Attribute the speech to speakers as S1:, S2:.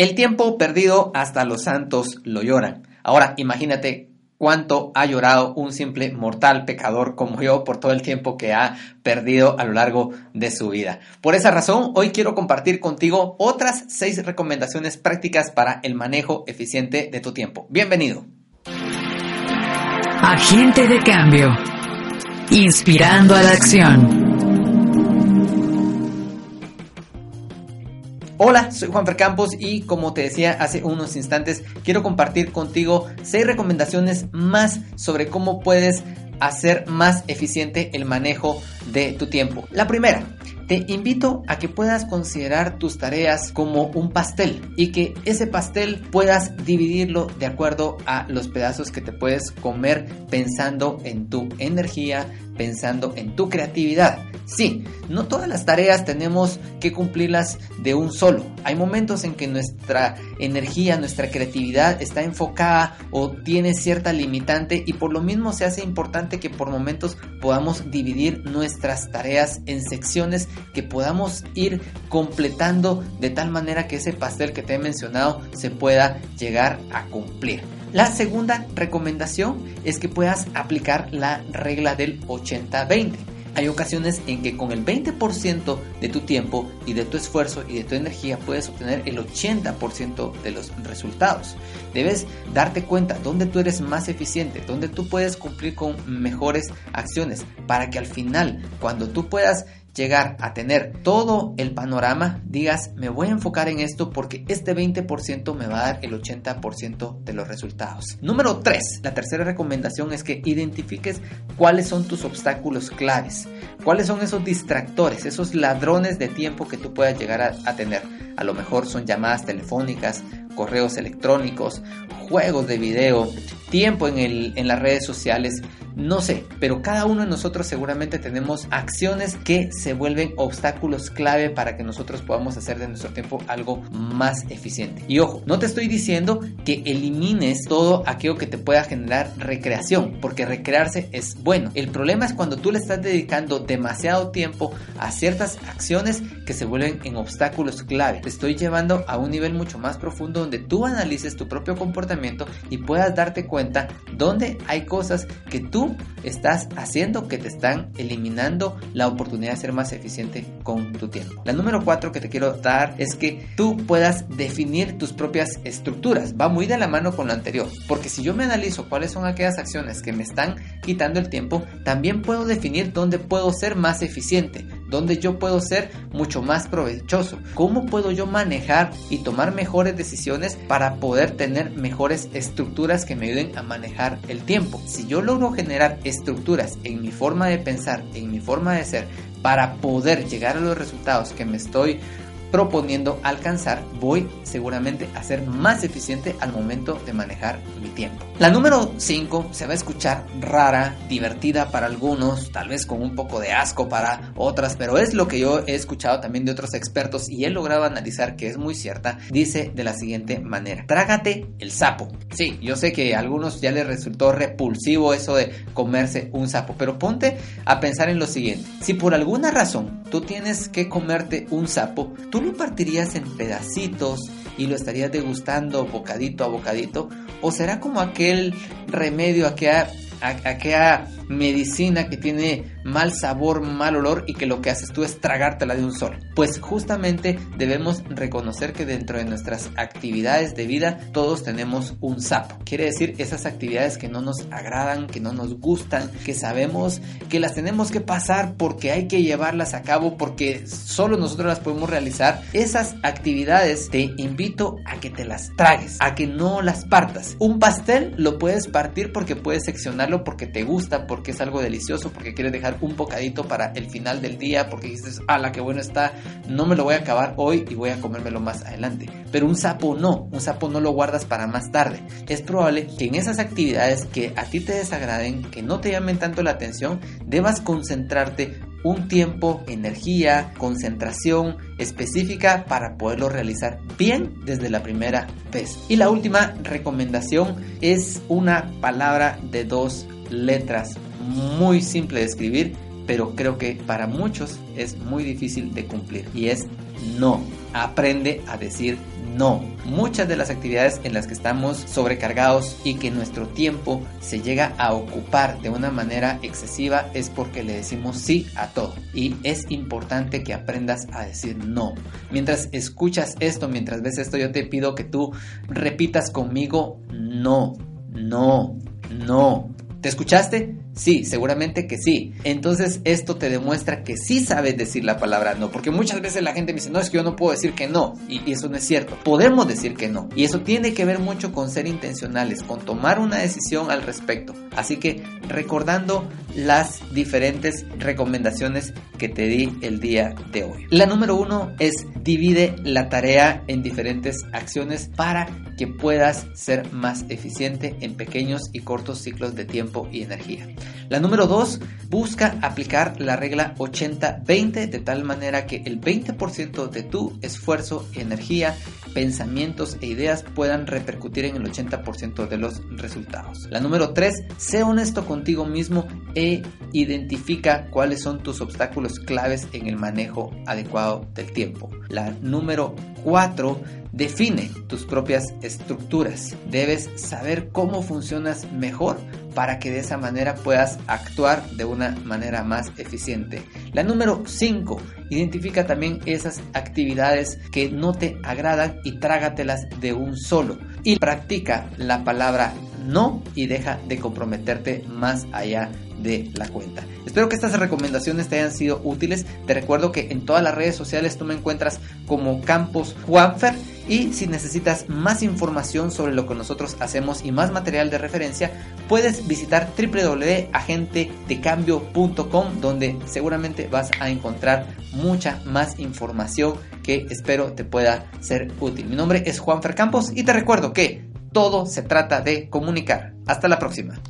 S1: El tiempo perdido hasta los santos lo lloran. Ahora imagínate cuánto ha llorado un simple mortal pecador como yo por todo el tiempo que ha perdido a lo largo de su vida. Por esa razón, hoy quiero compartir contigo otras seis recomendaciones prácticas para el manejo eficiente de tu tiempo. Bienvenido.
S2: Agente de cambio. Inspirando a la acción.
S1: Hola, soy Juan Campos y como te decía hace unos instantes, quiero compartir contigo seis recomendaciones más sobre cómo puedes hacer más eficiente el manejo de tu tiempo. La primera, te invito a que puedas considerar tus tareas como un pastel y que ese pastel puedas dividirlo de acuerdo a los pedazos que te puedes comer pensando en tu energía, pensando en tu creatividad. Sí, no todas las tareas tenemos que cumplirlas de un solo. Hay momentos en que nuestra energía, nuestra creatividad está enfocada o tiene cierta limitante y por lo mismo se hace importante que por momentos podamos dividir nuestras tareas en secciones que podamos ir completando de tal manera que ese pastel que te he mencionado se pueda llegar a cumplir. La segunda recomendación es que puedas aplicar la regla del 80-20. Hay ocasiones en que con el 20% de tu tiempo y de tu esfuerzo y de tu energía puedes obtener el 80% de los resultados. Debes darte cuenta dónde tú eres más eficiente, dónde tú puedes cumplir con mejores acciones para que al final, cuando tú puedas llegar a tener todo el panorama, digas, me voy a enfocar en esto porque este 20% me va a dar el 80% de los resultados. Número 3, la tercera recomendación es que identifiques cuáles son tus obstáculos claves, cuáles son esos distractores, esos ladrones de tiempo que tú puedas llegar a, a tener. A lo mejor son llamadas telefónicas, correos electrónicos, juegos de video, tiempo en, el, en las redes sociales, no sé, pero cada uno de nosotros seguramente tenemos acciones que se vuelven obstáculos clave para que nosotros podamos hacer de nuestro tiempo algo más eficiente. Y ojo, no te estoy diciendo que elimines todo aquello que te pueda generar recreación, porque recrearse es bueno. El problema es cuando tú le estás dedicando demasiado tiempo a ciertas acciones que se vuelven en obstáculos clave. Te estoy llevando a un nivel mucho más profundo donde tú analices tu propio comportamiento y puedas darte cuenta dónde hay cosas que tú estás haciendo que te están eliminando la oportunidad de ser más eficiente con tu tiempo. La número cuatro que te quiero dar es que tú puedas definir tus propias estructuras. Va muy de la mano con lo anterior, porque si yo me analizo cuáles son aquellas acciones que me están quitando el tiempo, también puedo definir dónde puedo ser más eficiente, dónde yo puedo ser mucho más provechoso, cómo puedo yo manejar y tomar mejores decisiones para poder tener mejores estructuras que me ayuden a manejar el tiempo. Si yo logro generar estructuras en mi forma de pensar, en mi forma de ser, para poder llegar a los resultados que me estoy proponiendo alcanzar, voy seguramente a ser más eficiente al momento de manejar mi tiempo. La número 5 se va a escuchar rara, divertida para algunos, tal vez con un poco de asco para otras, pero es lo que yo he escuchado también de otros expertos y he logrado analizar que es muy cierta. Dice de la siguiente manera, trágate el sapo. Sí, yo sé que a algunos ya les resultó repulsivo eso de comerse un sapo, pero ponte a pensar en lo siguiente. Si por alguna razón tú tienes que comerte un sapo, tú lo partirías en pedacitos y lo estarías degustando bocadito a bocadito? ¿O será como aquel remedio, aquella, aquella medicina que tiene mal sabor, mal olor y que lo que haces tú es tragártela de un solo. Pues justamente debemos reconocer que dentro de nuestras actividades de vida todos tenemos un sapo. Quiere decir esas actividades que no nos agradan, que no nos gustan, que sabemos que las tenemos que pasar porque hay que llevarlas a cabo porque solo nosotros las podemos realizar. Esas actividades te invito a que te las tragues, a que no las partas. Un pastel lo puedes partir porque puedes porque te gusta, porque es algo delicioso, porque quieres dejar un bocadito para el final del día porque dices, ah, la que bueno está, no me lo voy a acabar hoy y voy a comérmelo más adelante. Pero un sapo no, un sapo no lo guardas para más tarde. Es probable que en esas actividades que a ti te desagraden, que no te llamen tanto la atención, debas concentrarte un tiempo, energía, concentración específica para poderlo realizar bien desde la primera vez. Y la última recomendación es una palabra de dos letras muy simple de escribir, pero creo que para muchos es muy difícil de cumplir y es no. Aprende a decir no. Muchas de las actividades en las que estamos sobrecargados y que nuestro tiempo se llega a ocupar de una manera excesiva es porque le decimos sí a todo. Y es importante que aprendas a decir no. Mientras escuchas esto, mientras ves esto, yo te pido que tú repitas conmigo no, no, no. ¿Te escuchaste? Sí, seguramente que sí. Entonces esto te demuestra que sí sabes decir la palabra no, porque muchas veces la gente me dice, no, es que yo no puedo decir que no, y, eso no es cierto. Podemos decir que no, y eso tiene que ver mucho con ser intencionales, con tomar una decisión al respecto. Así que recordando las diferentes recomendaciones que te di el día de hoy. La número uno es divide la tarea en diferentes acciones para que puedas ser más eficiente en pequeños y cortos ciclos de tiempo y energía. La número 2, busca aplicar la regla 80-20 de tal manera que el 20% de tu esfuerzo, energía, pensamientos e ideas puedan repercutir en el 80% de los resultados. La número 3, sé honesto contigo mismo e identifica cuáles son tus obstáculos claves en el manejo adecuado del tiempo. La número 4, define tus propias estructuras. Debes saber cómo funcionas mejor para que de esa manera puedas actuar de una manera más eficiente. La número 5, identifica también esas actividades que no te agradan y trágatelas de un solo. Y practica la palabra no y deja de comprometerte más allá de la cuenta. Espero que estas recomendaciones te hayan sido útiles. Te recuerdo que en todas las redes sociales tú me encuentras como Campos Juanfer y si necesitas más información sobre lo que nosotros hacemos y más material de referencia, puedes visitar www.agentedecambio.com donde seguramente vas a encontrar mucha más información que espero te pueda ser útil. Mi nombre es Juanfer Campos y te recuerdo que todo se trata de comunicar. Hasta la próxima.